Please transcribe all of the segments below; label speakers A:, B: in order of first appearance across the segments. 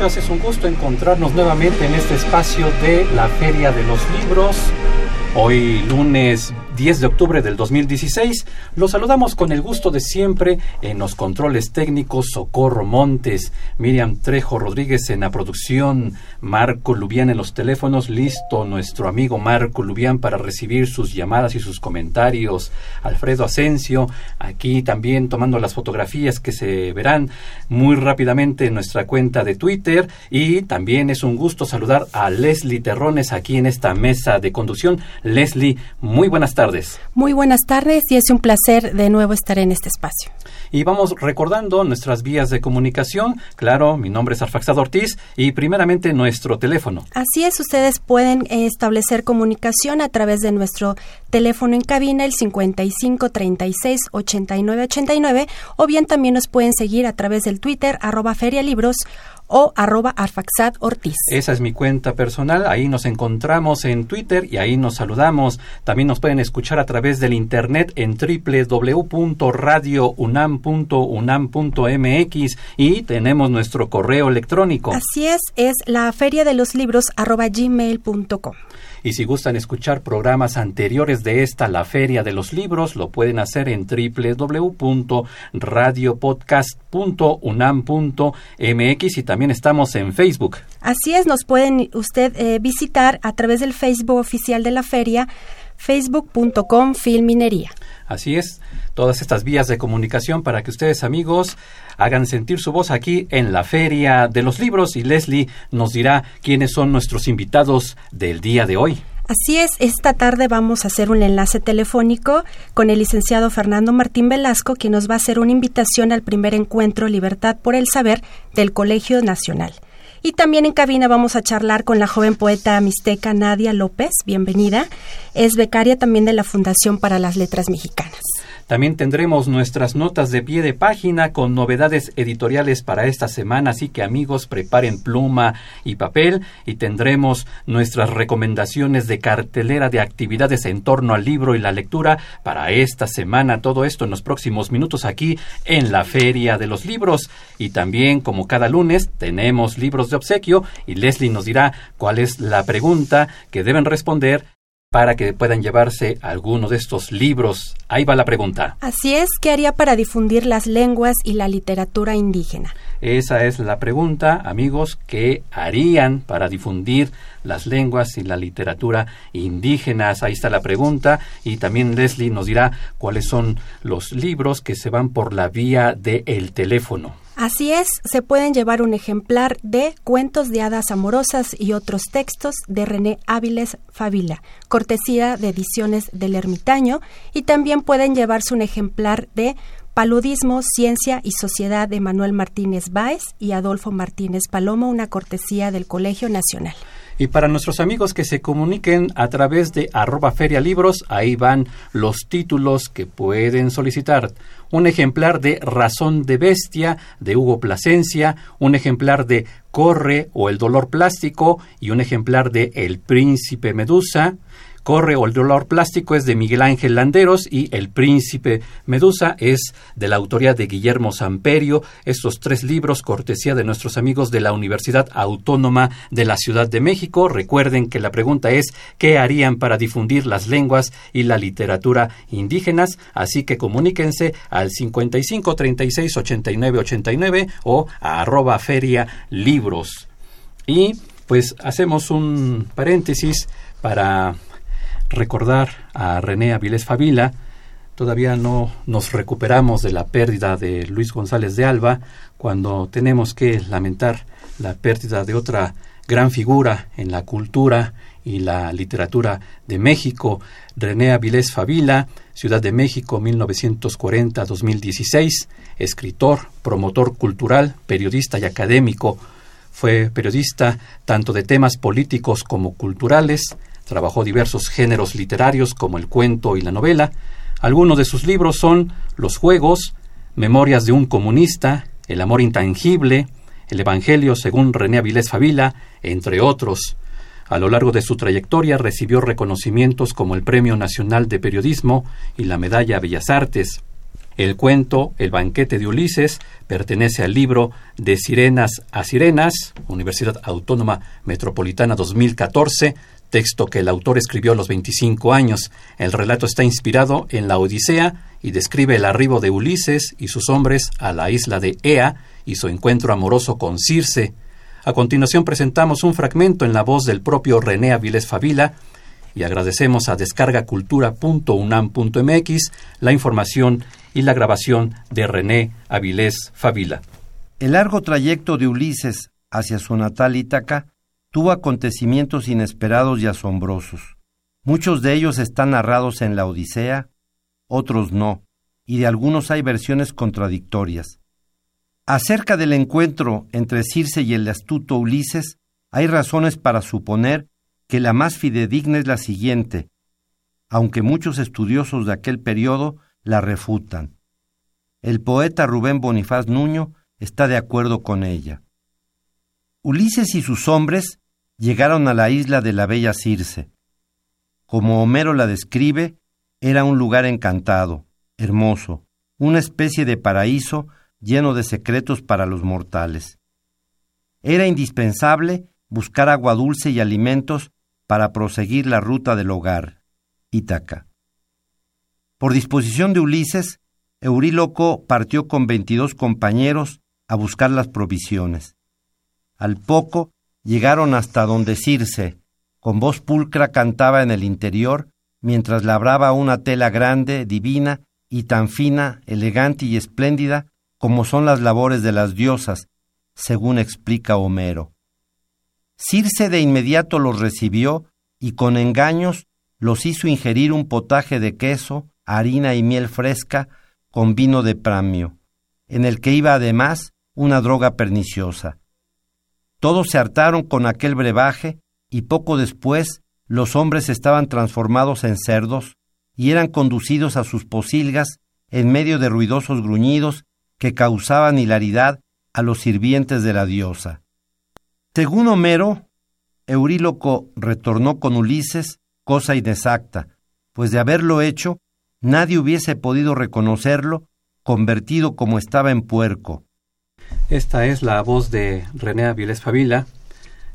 A: Es un gusto encontrarnos nuevamente en este espacio de la Feria de los Libros. Hoy lunes 10 de octubre del 2016. Los saludamos con el gusto de siempre en los controles técnicos Socorro Montes, Miriam Trejo Rodríguez en la producción, Marco Lubián en los teléfonos, listo nuestro amigo Marco Lubián para recibir sus llamadas y sus comentarios, Alfredo Asensio, aquí también tomando las fotografías que se verán muy rápidamente en nuestra cuenta de Twitter y también es un gusto saludar a Leslie Terrones aquí en esta mesa de conducción. Leslie, muy buenas tardes.
B: Muy buenas tardes y es un placer de nuevo estar en este espacio.
A: Y vamos recordando nuestras vías de comunicación. Claro, mi nombre es Arfaxado Ortiz y primeramente nuestro teléfono.
B: Así es, ustedes pueden eh, establecer comunicación a través de nuestro teléfono en cabina, el 55 36 89 89, o bien también nos pueden seguir a través del Twitter, arroba ferialibros o arroba arfaxad ortiz.
A: Esa es mi cuenta personal, ahí nos encontramos en Twitter y ahí nos saludamos. También nos pueden escuchar a través del internet en www.radiounam.unam.mx y tenemos nuestro correo electrónico.
B: Así es, es la feria de los libros arroba gmail.com.
A: Y si gustan escuchar programas anteriores de esta, la Feria de los Libros, lo pueden hacer en www.radiopodcast.unam.mx y también estamos en Facebook.
B: Así es, nos pueden usted eh, visitar a través del Facebook oficial de la feria, facebook.com Filminería.
A: Así es, todas estas vías de comunicación para que ustedes amigos hagan sentir su voz aquí en la Feria de los Libros y Leslie nos dirá quiénes son nuestros invitados del día de hoy.
B: Así es, esta tarde vamos a hacer un enlace telefónico con el licenciado Fernando Martín Velasco, quien nos va a hacer una invitación al primer encuentro Libertad por el Saber del Colegio Nacional. Y también en cabina vamos a charlar con la joven poeta mixteca Nadia López, bienvenida. Es becaria también de la Fundación para las Letras Mexicanas.
A: También tendremos nuestras notas de pie de página con novedades editoriales para esta semana, así que amigos preparen pluma y papel y tendremos nuestras recomendaciones de cartelera de actividades en torno al libro y la lectura para esta semana. Todo esto en los próximos minutos aquí en la Feria de los Libros. Y también, como cada lunes, tenemos libros de obsequio y Leslie nos dirá cuál es la pregunta que deben responder para que puedan llevarse alguno de estos libros. Ahí va la pregunta.
B: Así es, ¿qué haría para difundir las lenguas y la literatura indígena?
A: Esa es la pregunta, amigos, ¿qué harían para difundir las lenguas y la literatura indígenas? Ahí está la pregunta y también Leslie nos dirá cuáles son los libros que se van por la vía del teléfono.
B: Así es, se pueden llevar un ejemplar de Cuentos de Hadas Amorosas y otros textos de René Áviles Favila, cortesía de Ediciones del Ermitaño, y también pueden llevarse un ejemplar de Paludismo, Ciencia y Sociedad de Manuel Martínez Báez y Adolfo Martínez Palomo, una cortesía del Colegio Nacional.
A: Y para nuestros amigos que se comuniquen a través de arroba ferialibros, ahí van los títulos que pueden solicitar. Un ejemplar de Razón de Bestia de Hugo Plasencia, un ejemplar de Corre o El Dolor Plástico y un ejemplar de El Príncipe Medusa. Corre o el dolor plástico es de Miguel Ángel Landeros y El Príncipe Medusa es de la autoría de Guillermo Samperio. Estos tres libros, cortesía de nuestros amigos de la Universidad Autónoma de la Ciudad de México. Recuerden que la pregunta es ¿qué harían para difundir las lenguas y la literatura indígenas? Así que comuníquense al 55 36 89 89 o a arroba feria libros. Y pues hacemos un paréntesis para recordar a René Avilés Favila. Todavía no nos recuperamos de la pérdida de Luis González de Alba, cuando tenemos que lamentar la pérdida de otra gran figura en la cultura y la literatura de México, René Avilés Favila, Ciudad de México 1940-2016, escritor, promotor cultural, periodista y académico. Fue periodista tanto de temas políticos como culturales, trabajó diversos géneros literarios como el cuento y la novela. Algunos de sus libros son Los Juegos, Memorias de un comunista, El amor intangible, El Evangelio según René Avilés Favila, entre otros. A lo largo de su trayectoria recibió reconocimientos como el Premio Nacional de Periodismo y la Medalla Bellas Artes. El cuento El banquete de Ulises pertenece al libro De Sirenas a Sirenas, Universidad Autónoma Metropolitana 2014, texto que el autor escribió a los 25 años. El relato está inspirado en la Odisea y describe el arribo de Ulises y sus hombres a la isla de Ea y su encuentro amoroso con Circe. A continuación presentamos un fragmento en la voz del propio René Avilés Favila y agradecemos a descargacultura.unam.mx la información y la grabación de René Avilés Favila.
C: El largo trayecto de Ulises hacia su natal Ítaca tuvo acontecimientos inesperados y asombrosos. Muchos de ellos están narrados en la Odisea, otros no, y de algunos hay versiones contradictorias. Acerca del encuentro entre Circe y el astuto Ulises, hay razones para suponer que la más fidedigna es la siguiente, aunque muchos estudiosos de aquel periodo la refutan. El poeta Rubén Bonifaz Nuño está de acuerdo con ella. Ulises y sus hombres llegaron a la isla de la bella Circe. Como Homero la describe, era un lugar encantado, hermoso, una especie de paraíso lleno de secretos para los mortales. Era indispensable buscar agua dulce y alimentos para proseguir la ruta del hogar, Ítaca. Por disposición de Ulises, Euríloco partió con veintidós compañeros a buscar las provisiones. Al poco llegaron hasta donde Circe, con voz pulcra, cantaba en el interior, mientras labraba una tela grande, divina y tan fina, elegante y espléndida como son las labores de las diosas, según explica Homero. Circe de inmediato los recibió y con engaños los hizo ingerir un potaje de queso, harina y miel fresca con vino de pramio, en el que iba además una droga perniciosa. Todos se hartaron con aquel brebaje y poco después los hombres estaban transformados en cerdos y eran conducidos a sus posilgas en medio de ruidosos gruñidos que causaban hilaridad a los sirvientes de la diosa. Según Homero, Euríloco retornó con Ulises, cosa inexacta, pues de haberlo hecho, nadie hubiese podido reconocerlo, convertido como estaba en puerco.
A: Esta es la voz de René Avilés Favila,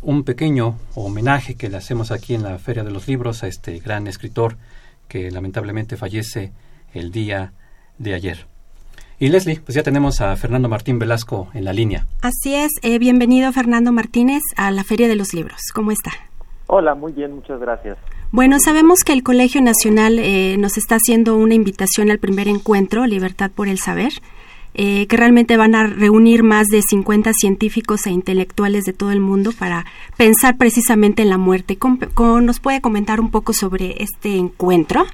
A: un pequeño homenaje que le hacemos aquí en la Feria de los Libros a este gran escritor que lamentablemente fallece el día de ayer. Y Leslie, pues ya tenemos a Fernando Martín Velasco en la línea.
B: Así es, eh, bienvenido Fernando Martínez a la Feria de los Libros. ¿Cómo está?
D: Hola, muy bien, muchas gracias.
B: Bueno, sabemos que el Colegio Nacional eh, nos está haciendo una invitación al primer encuentro, Libertad por el Saber, eh, que realmente van a reunir más de 50 científicos e intelectuales de todo el mundo para pensar precisamente en la muerte. ¿Nos puede comentar un poco sobre este encuentro?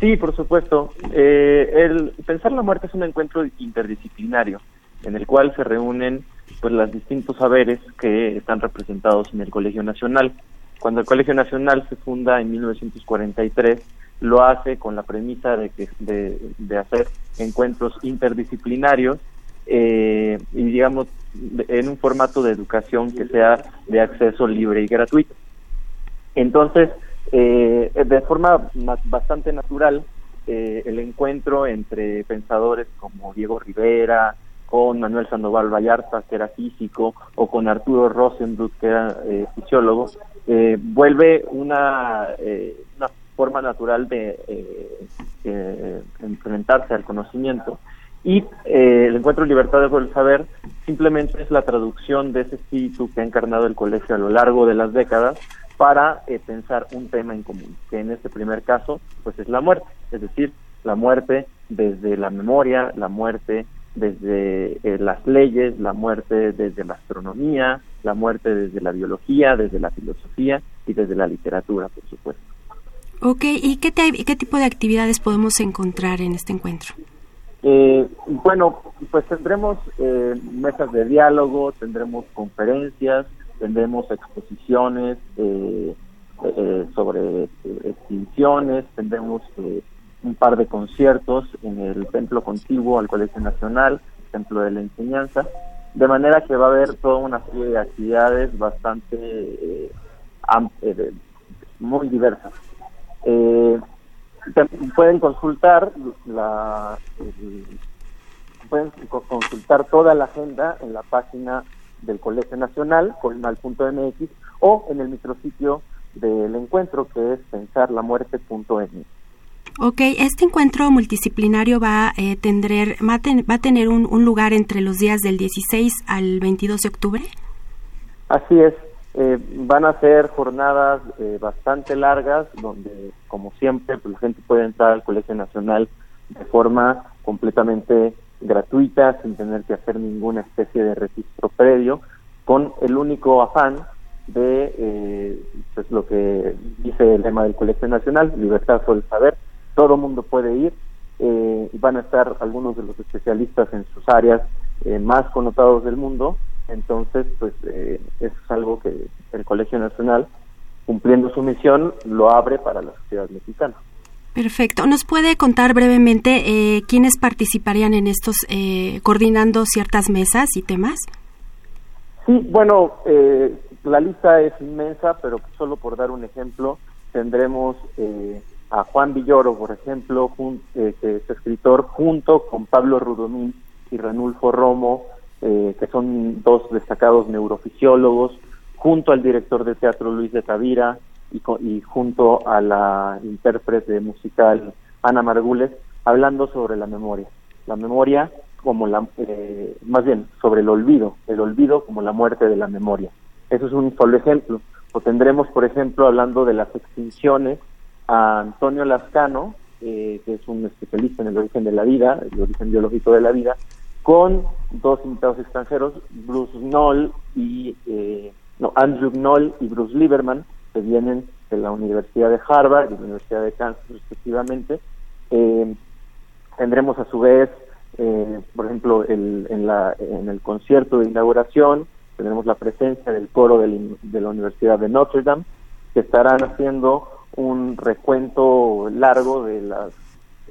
D: Sí, por supuesto. Eh, el Pensar la muerte es un encuentro interdisciplinario en el cual se reúnen pues los distintos saberes que están representados en el Colegio Nacional. Cuando el Colegio Nacional se funda en 1943, lo hace con la premisa de, que, de, hacer encuentros interdisciplinarios eh, y digamos en un formato de educación que sea de acceso libre y gratuito. Entonces, eh, de forma bastante natural, eh, el encuentro entre pensadores como Diego Rivera, con Manuel Sandoval Vallarta, que era físico, o con Arturo Rosenbluth, que era eh, fisiólogo, eh, vuelve una, una forma natural de enfrentarse al conocimiento. Y el encuentro Libertad por el Saber simplemente es la traducción de ese espíritu que ha encarnado el colegio a lo largo de las décadas para eh, pensar un tema en común, que en este primer caso pues es la muerte, es decir, la muerte desde la memoria, la muerte desde eh, las leyes, la muerte desde la astronomía, la muerte desde la biología, desde la filosofía y desde la literatura, por supuesto.
B: Ok, ¿y qué, qué tipo de actividades podemos encontrar en este encuentro?
D: Eh, bueno, pues tendremos eh, mesas de diálogo, tendremos conferencias, tendremos exposiciones eh, eh sobre extinciones, tendremos un par de conciertos en el templo contiguo al Colegio Nacional, Templo de la Enseñanza, de manera que va a haber toda una serie de actividades bastante muy diversas. Eh, pueden consultar la pueden consultar toda la agenda en la página del Colegio Nacional, colinal.mx, o en el micrositio del encuentro que es pensarlamuerte.mx.
B: Ok, este encuentro multidisciplinario va, a tener, va, a tener un, un, lugar entre los días del 16 al 22 de octubre.
D: Así es, eh, van a ser jornadas eh, bastante largas donde, como siempre, pues, la gente puede entrar al Colegio Nacional de forma completamente gratuita, sin tener que hacer ninguna especie de registro previo, con el único afán de eh, pues lo que dice el lema del Colegio Nacional, libertad sobre el saber, todo mundo puede ir, y van a estar algunos de los especialistas en sus áreas más connotados del mundo, entonces, pues eh, eso es algo que el Colegio Nacional, cumpliendo su misión, lo abre para la sociedad mexicana.
B: Perfecto. ¿Nos puede contar brevemente eh, quiénes participarían en estos, eh, coordinando ciertas mesas y temas?
D: Sí, bueno, eh, la lista es inmensa, pero solo por dar un ejemplo, tendremos a Juan Villoro, por ejemplo, que es escritor, junto con Pablo Rudomín y Renulfo Romo, eh, que son dos destacados neurofisiólogos, junto al director de teatro Luis de Tavira y, junto a la intérprete musical Ana Margules, hablando sobre la memoria. La memoria como la, eh, más bien, sobre el olvido, el olvido como la muerte de la memoria. Eso es un solo ejemplo. O tendremos, por ejemplo, hablando de las extinciones, a Antonio Lascano, eh, que es un especialista en el origen de la vida, el origen biológico de la vida, con dos invitados extranjeros, Bruce Knoll y eh, no, Andrew Knoll y Bruce Lieberman, que vienen de la Universidad de Harvard y de la Universidad de Kansas respectivamente. Eh, tendremos a su vez, eh, por ejemplo, el, en, la, en el concierto de inauguración, tendremos la presencia del coro de la Universidad de Notre Dame, que estarán haciendo un recuento largo de las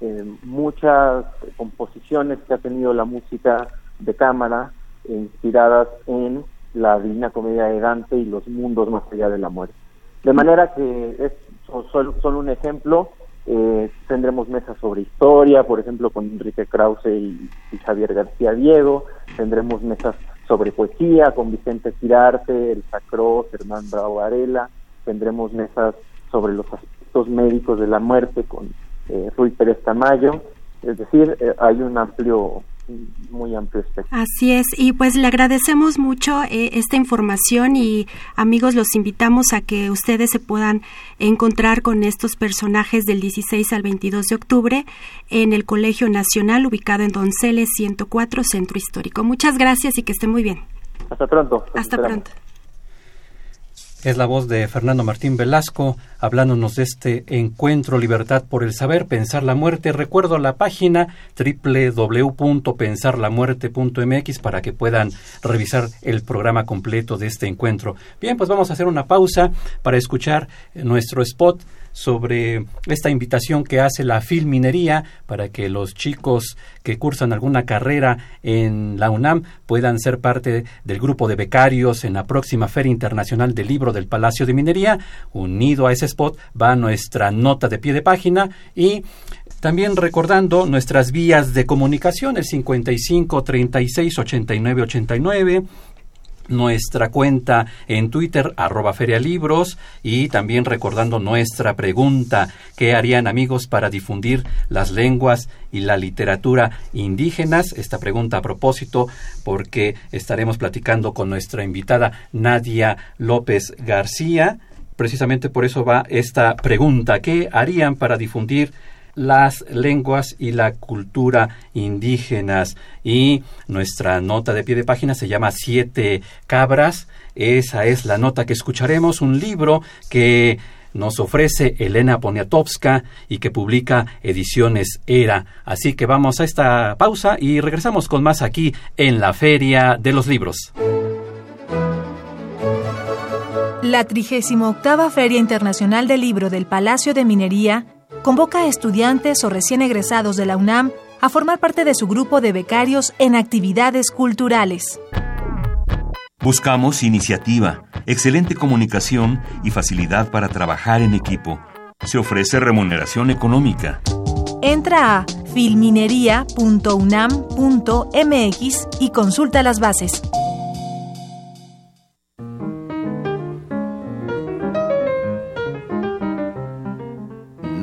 D: eh, muchas composiciones que ha tenido la música de cámara inspiradas en la Divina Comedia de Dante y los mundos más allá de la muerte. De manera que es solo un ejemplo. Eh, tendremos mesas sobre historia, por ejemplo, con Enrique Krause y, Javier García Diego. Tendremos mesas sobre poesía con Vicente Girarte, El Sacro, Germán Bravo Varela. Tendremos mesas sobre los aspectos médicos de la muerte con eh, Rui Pérez Tamayo, es decir, eh, hay un amplio muy amplio espectro.
B: Así es, y pues le agradecemos mucho eh, esta información y amigos los invitamos a que ustedes se puedan encontrar con estos personajes del 16 al 22 de octubre en el Colegio Nacional ubicado en Donceles 104 Centro Histórico. Muchas gracias y que esté muy bien.
D: Hasta pronto.
B: Hasta pronto.
A: Es la voz de Fernando Martín Velasco hablándonos de este encuentro Libertad por el Saber, Pensar la Muerte. Recuerdo la página www.pensarlamuerte.mx para que puedan revisar el programa completo de este encuentro. Bien, pues vamos a hacer una pausa para escuchar nuestro spot sobre esta invitación que hace la Filminería para que los chicos que cursan alguna carrera en la UNAM puedan ser parte del grupo de becarios en la próxima Feria Internacional del Libro del Palacio de Minería. Unido a ese spot va nuestra nota de pie de página y también recordando nuestras vías de comunicación, el 55 36 89 89 nuestra cuenta en Twitter, arroba ferialibros, y también recordando nuestra pregunta, ¿qué harían amigos para difundir las lenguas y la literatura indígenas? Esta pregunta a propósito, porque estaremos platicando con nuestra invitada Nadia López García. Precisamente por eso va esta pregunta, ¿qué harían para difundir las lenguas y la cultura indígenas. Y nuestra nota de pie de página se llama Siete Cabras. Esa es la nota que escucharemos, un libro que nos ofrece Elena Poniatowska y que publica Ediciones Era. Así que vamos a esta pausa y regresamos con más aquí en la Feria de los Libros.
E: La 38 Feria Internacional del Libro del Palacio de Minería convoca a estudiantes o recién egresados de la UNAM a formar parte de su grupo de becarios en actividades culturales.
F: Buscamos iniciativa, excelente comunicación y facilidad para trabajar en equipo. Se ofrece remuneración económica.
E: Entra a filminería.unam.mx y consulta las bases.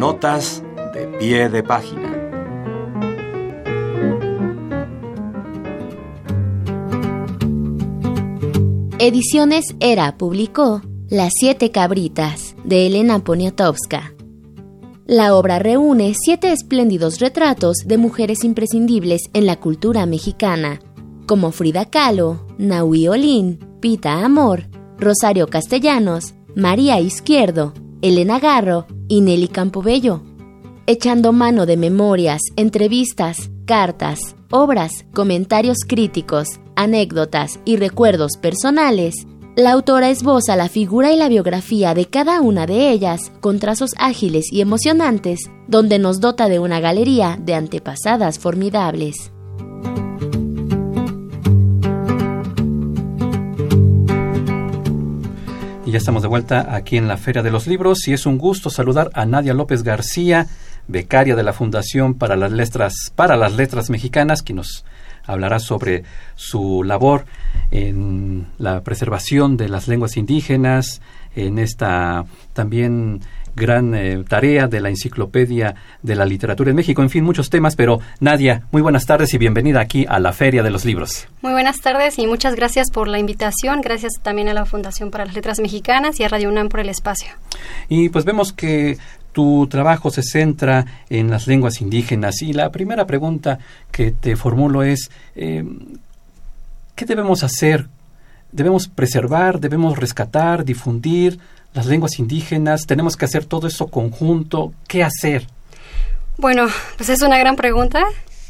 F: Notas de pie de página.
G: Ediciones Era publicó Las siete cabritas de Elena Poniatowska. La obra reúne siete espléndidos retratos de mujeres imprescindibles en la cultura mexicana, como Frida Kahlo, Naui Olin, Pita Amor, Rosario Castellanos, María Izquierdo, Elena Garro y Nelly Campobello, echando mano de memorias, entrevistas, cartas, obras, comentarios críticos, anécdotas y recuerdos personales, la autora esboza la figura y la biografía de cada una de ellas con trazos ágiles y emocionantes, donde nos dota de una galería de antepasadas formidables.
A: Y ya estamos de vuelta aquí en la Feria de los Libros y es un gusto saludar a Nadia López García, becaria de la Fundación para las Letras, para las Letras Mexicanas, que nos hablará sobre su labor en la preservación de las lenguas indígenas, en esta también gran eh, tarea de la enciclopedia de la literatura en México, en fin, muchos temas, pero Nadia, muy buenas tardes y bienvenida aquí a la Feria de los Libros.
H: Muy buenas tardes y muchas gracias por la invitación, gracias también a la Fundación para las Letras Mexicanas y a Radio UNAM por el espacio.
A: Y pues vemos que tu trabajo se centra en las lenguas indígenas y la primera pregunta que te formulo es, eh, ¿qué debemos hacer? ¿Debemos preservar? ¿Debemos rescatar? ¿Difundir? Las lenguas indígenas? ¿Tenemos que hacer todo eso conjunto? ¿Qué hacer?
H: Bueno, pues es una gran pregunta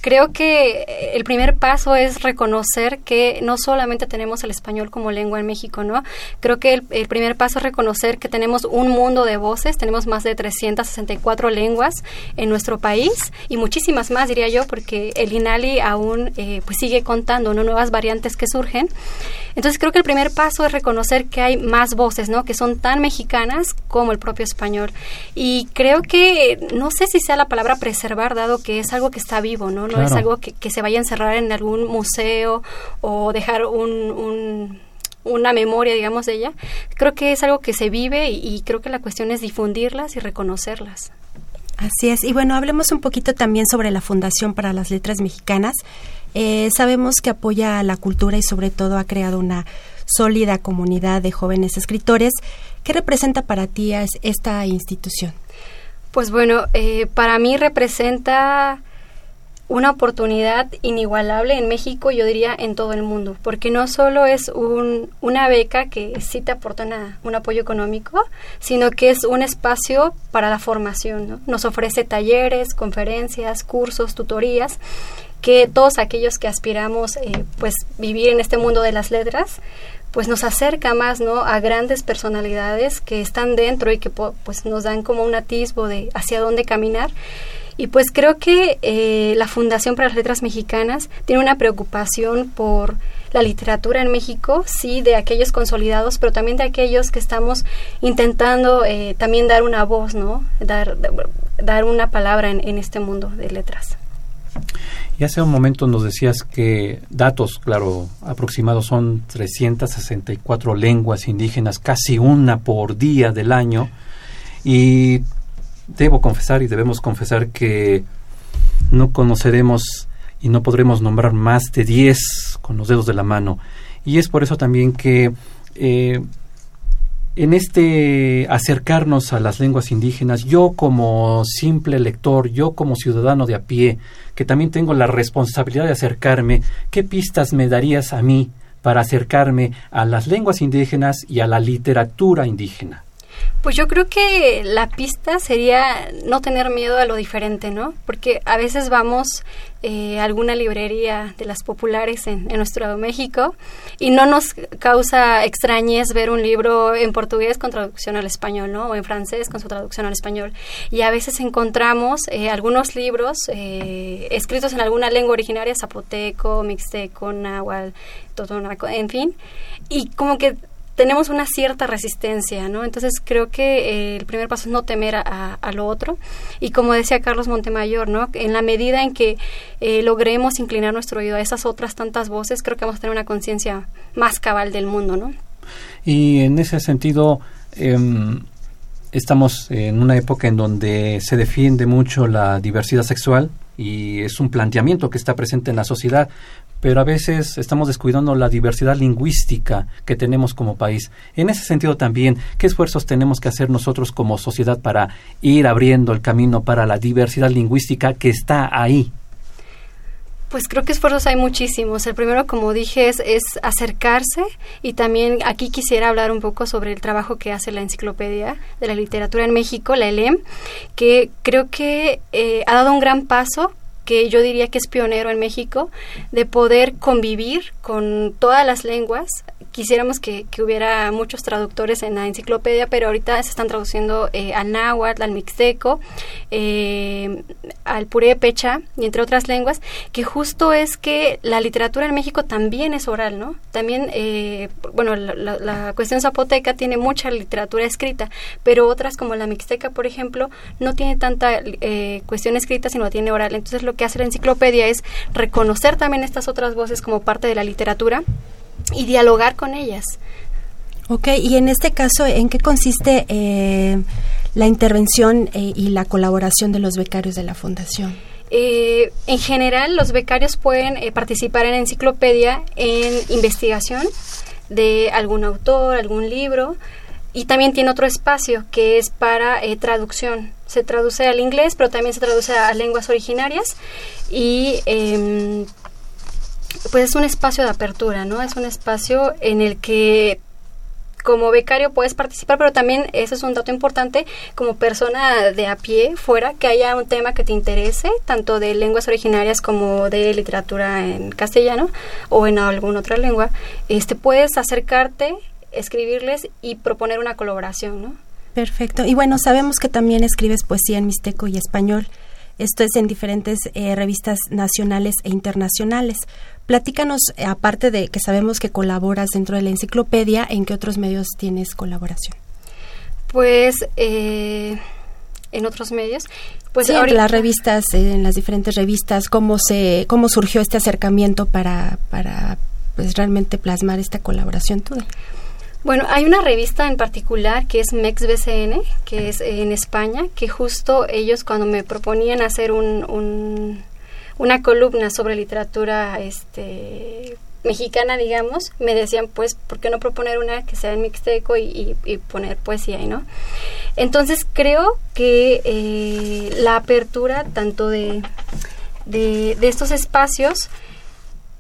H: creo que el primer paso es reconocer que no solamente tenemos el español como lengua en México, ¿no? Creo que el, primer paso es reconocer que tenemos un mundo de voces, tenemos más de 364 lenguas en nuestro país y muchísimas más, diría yo, porque el INALI aún eh, pues sigue contando ¿no? nuevas variantes que surgen. Entonces creo que el primer paso es reconocer que hay más voces, ¿no? Que son tan mexicanas como el propio español. Y creo que, no sé si sea la palabra preservar, dado que es algo que está vivo, no es algo que, se vaya a encerrar en algún museo o dejar un, una memoria, digamos, de ella. Creo que es algo que se vive y, creo que la cuestión es difundirlas y reconocerlas.
B: Así es. Y bueno, hablemos un poquito también sobre la Fundación para las Letras Mexicanas. Eh, sabemos que apoya a la cultura y sobre todo ha creado una sólida comunidad de jóvenes escritores. ¿Qué representa para ti esta institución?
H: Pues bueno, eh, para mí representa una oportunidad inigualable en México, yo diría en todo el mundo, porque no solo es un, una beca que sí te aporta un apoyo económico, sino que es un espacio para la formación. Nos ofrece talleres, conferencias, cursos, tutorías, que todos aquellos que aspiramos eh, pues vivir en este mundo de las letras, pues nos acerca más ¿no? a grandes personalidades que están dentro y que pues nos dan como un atisbo de hacia dónde caminar y pues creo que eh, la Fundación para las Letras Mexicanas tiene una preocupación por la literatura en México, sí, de aquellos consolidados, pero también de aquellos que estamos intentando eh, también dar una voz, ¿no? Dar, dar una palabra en, en este mundo de letras.
A: Y hace un momento nos decías que datos, claro, aproximados son 364 lenguas indígenas, casi una por día del año. Y debo confesar y debemos confesar que no conoceremos y no podremos nombrar más de 10 con los dedos de la mano. Y es por eso también que eh, en este acercarnos a las lenguas indígenas, yo como simple lector, yo como ciudadano de a pie, que también tengo la responsabilidad de acercarme, ¿qué pistas me darías a mí para acercarme a las lenguas indígenas y a la literatura indígena?
H: Pues yo creo que la pista sería no tener miedo a lo diferente, ¿no? Porque a veces vamos eh, a alguna librería de las populares en, nuestro México y no nos causa extrañez ver un libro en portugués con traducción al español, ¿no? O en francés con su traducción al español. Y a veces encontramos eh, algunos libros eh, escritos en alguna lengua originaria, zapoteco, mixteco, náhuatl, totonaco, en fin, y como que tenemos una cierta resistencia, ¿no? Entonces creo que eh, el primer paso es no temer a, lo otro y como decía Carlos Montemayor, ¿no? En la medida en que eh, logremos inclinar nuestro oído a esas otras tantas voces, creo que vamos a tener una conciencia más cabal del mundo, ¿no?
A: Y en ese sentido, em, estamos en una época en donde se defiende mucho la diversidad sexual y es un planteamiento que está presente en la sociedad, pero a veces estamos descuidando la diversidad lingüística que tenemos como país. En ese sentido también, ¿qué esfuerzos tenemos que hacer nosotros como sociedad para ir abriendo el camino para la diversidad lingüística que está ahí?
H: Pues creo que esfuerzos hay muchísimos. El primero, como dije, es, acercarse y también aquí quisiera hablar un poco sobre el trabajo que hace la Enciclopedia de la Literatura en México, la ELEM, que creo que eh, ha dado un gran paso que yo diría que es pionero en México, de poder convivir con todas las lenguas. Quisiéramos que, hubiera muchos traductores en la enciclopedia, pero ahorita se están traduciendo eh, al náhuatl, al mixteco, eh, al purépecha y entre otras lenguas, que justo es que la literatura en México también es oral, ¿no? También, eh, bueno, la, cuestión zapoteca tiene mucha literatura escrita, pero otras como la mixteca, por ejemplo, no tiene tanta eh, cuestión escrita, sino tiene oral. Entonces, lo que hace la enciclopedia es reconocer también estas otras voces como parte de la literatura y dialogar con ellas.
B: Ok, y en este caso, ¿en qué consiste eh, la intervención eh, y la colaboración de los becarios de la Fundación?
H: Eh, en general, los becarios pueden participar en la enciclopedia en investigación de algún autor, algún libro, y también tiene otro espacio que es para traducción se traduce al inglés, pero también se traduce a, lenguas originarias y em, pues es un espacio de apertura, ¿no? Es un espacio en el que como becario puedes participar, pero también ese es un dato importante como persona de a pie fuera, que haya un tema que te interese, tanto de lenguas originarias como de literatura en castellano o en alguna otra lengua, este puedes acercarte, escribirles y proponer una colaboración, ¿no?
B: Perfecto. Y bueno, sabemos que también escribes poesía en mixteco y español. Esto es en diferentes eh, revistas nacionales e internacionales. Platícanos, eh, aparte de que sabemos que colaboras dentro de la enciclopedia, ¿en qué otros medios tienes colaboración?
H: Pues eh, en otros medios. Pues
B: sí, en las revistas, en las diferentes revistas, cómo se, cómo surgió este acercamiento para, para pues realmente plasmar esta colaboración tuya.
H: Bueno, hay una revista en particular que es MEXBCN, que es en España, que justo ellos cuando me proponían hacer un, una columna sobre literatura este, mexicana, digamos, me decían, pues, ¿por qué no proponer una que sea en mixteco y, poner poesía ahí, no? Entonces creo que eh, la apertura tanto de, de estos espacios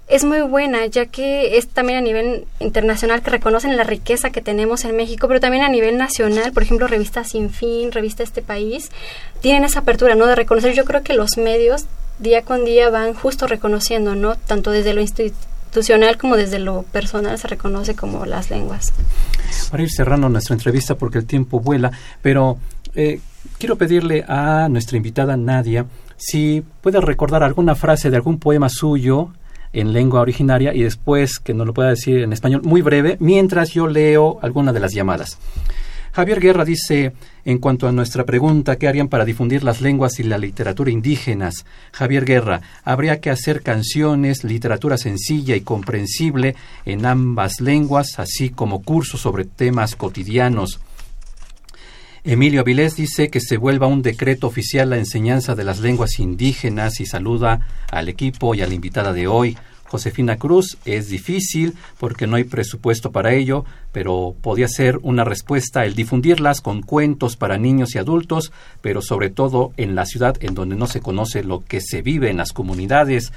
H: es muy buena, ya que es también a nivel internacional que reconocen la riqueza que tenemos en México, pero también a nivel nacional, por ejemplo, revista Sin Fin, revista Este País, tienen esa apertura, ¿no? De reconocer, yo creo que los medios día con día van justo reconociendo, ¿no? Tanto desde lo institucional como desde lo personal se reconoce como las lenguas.
A: Para ir cerrando nuestra entrevista, porque el tiempo vuela, pero eh, quiero pedirle a nuestra invitada Nadia si puede recordar alguna frase de algún poema suyo, en lengua originaria y después que nos lo pueda decir en español muy breve mientras yo leo alguna de las llamadas. Javier Guerra dice, en cuanto a nuestra pregunta, ¿qué harían para difundir las lenguas y la literatura indígenas? Javier Guerra, habría que hacer canciones, literatura sencilla y comprensible en ambas lenguas, así como cursos sobre temas cotidianos. Emilio Avilés dice que se vuelva un decreto oficial la enseñanza de las lenguas indígenas y saluda al equipo y a la invitada de hoy. Josefina Cruz, es difícil porque no hay presupuesto para ello, pero podía ser una respuesta el difundirlas con cuentos para niños y adultos, pero sobre todo en la ciudad en donde no se conoce lo que se vive en las comunidades.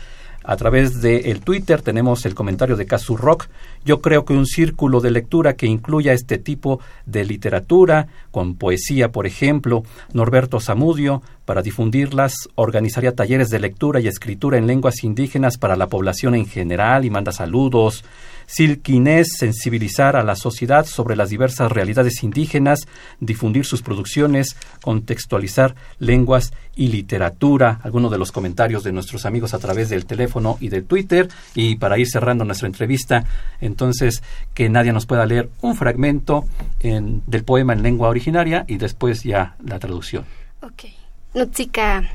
A: A través del el Twitter tenemos el comentario de Casu Rock. Yo creo que un círculo de lectura que incluya este tipo de literatura, con poesía, por ejemplo, Norberto Zamudio, para difundirlas, organizaría talleres de lectura y escritura en lenguas indígenas para la población en general y manda saludos. Silquinés, sensibilizar a la sociedad sobre las diversas realidades indígenas, difundir sus producciones, contextualizar lenguas y literatura. Algunos de los comentarios de nuestros amigos a través del teléfono y del Twitter. Y para ir cerrando nuestra entrevista, entonces, que nadie nos pueda leer un fragmento del poema en lengua originaria y después ya la traducción.
H: Ok. Nutsika.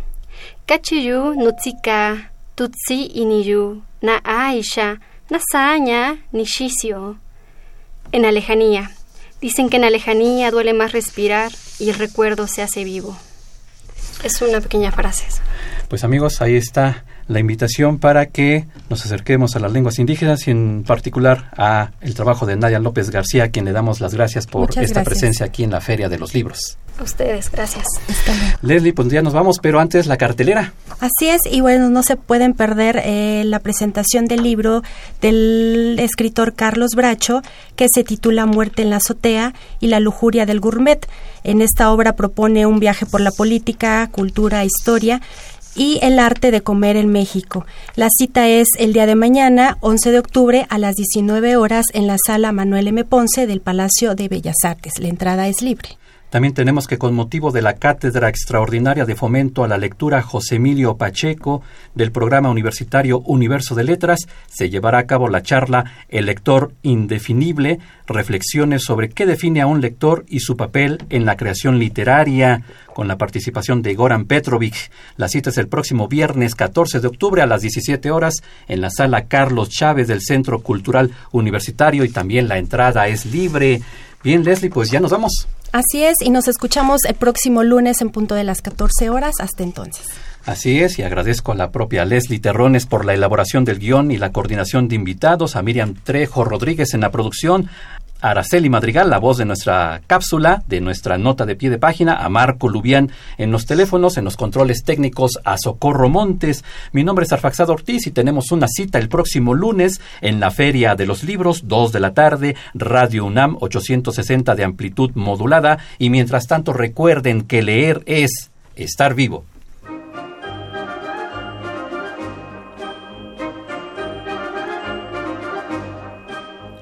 H: Kachiyu, Nutsika, Tutsi iniyu, Na Aisha. Nasaña, Nishicio. En la lejanía. Dicen que en la lejanía duele más respirar y el recuerdo se hace vivo. Es una pequeña frase.
A: Pues amigos, ahí está la invitación para que nos acerquemos a las lenguas indígenas y en particular a el trabajo de Nadia López García, a quien le damos las gracias por esta presencia aquí en la Feria de los Libros.
H: A ustedes, gracias.
A: Leslie, pues ya nos vamos, pero antes la cartelera.
B: Así es, y bueno, no se pueden perder eh, la presentación del libro del escritor Carlos Bracho, que se titula Muerte en la azotea y la lujuria del gourmet. En esta obra propone un viaje por la política, cultura, historia y el arte de comer en México. La cita es el día de mañana, 11 de octubre, a las 19 horas en la sala Manuel M. Ponce del Palacio de Bellas Artes. La entrada es libre.
A: También tenemos que con motivo de la Cátedra Extraordinaria de Fomento a la Lectura José Emilio Pacheco del programa universitario Universo de Letras se llevará a cabo la charla El lector indefinible, reflexiones sobre qué define a un lector y su papel en la creación literaria, con la participación de Goran Petrovic. La cita es el próximo viernes 14 de octubre a las 17 horas en la sala Carlos Chávez del Centro Cultural Universitario y también la entrada es libre. Bien, Leslie, pues ya nos vamos.
B: Así es, y nos escuchamos el próximo lunes en punto de las 14 horas. Hasta entonces.
A: Así es, y agradezco a la propia Leslie Terrones por la elaboración del guion y la coordinación de invitados, a Miriam Trejo Rodríguez en la producción, Araceli Madrigal, la voz de nuestra cápsula, de nuestra nota de pie de página, a Marco Lubián en los teléfonos, en los controles técnicos, a Socorro Montes. Mi nombre es Arfaxado Ortiz y tenemos una cita el próximo lunes en la Feria de los Libros, 2 de la tarde, Radio UNAM 860 de amplitud modulada. Y mientras tanto recuerden que leer es estar vivo.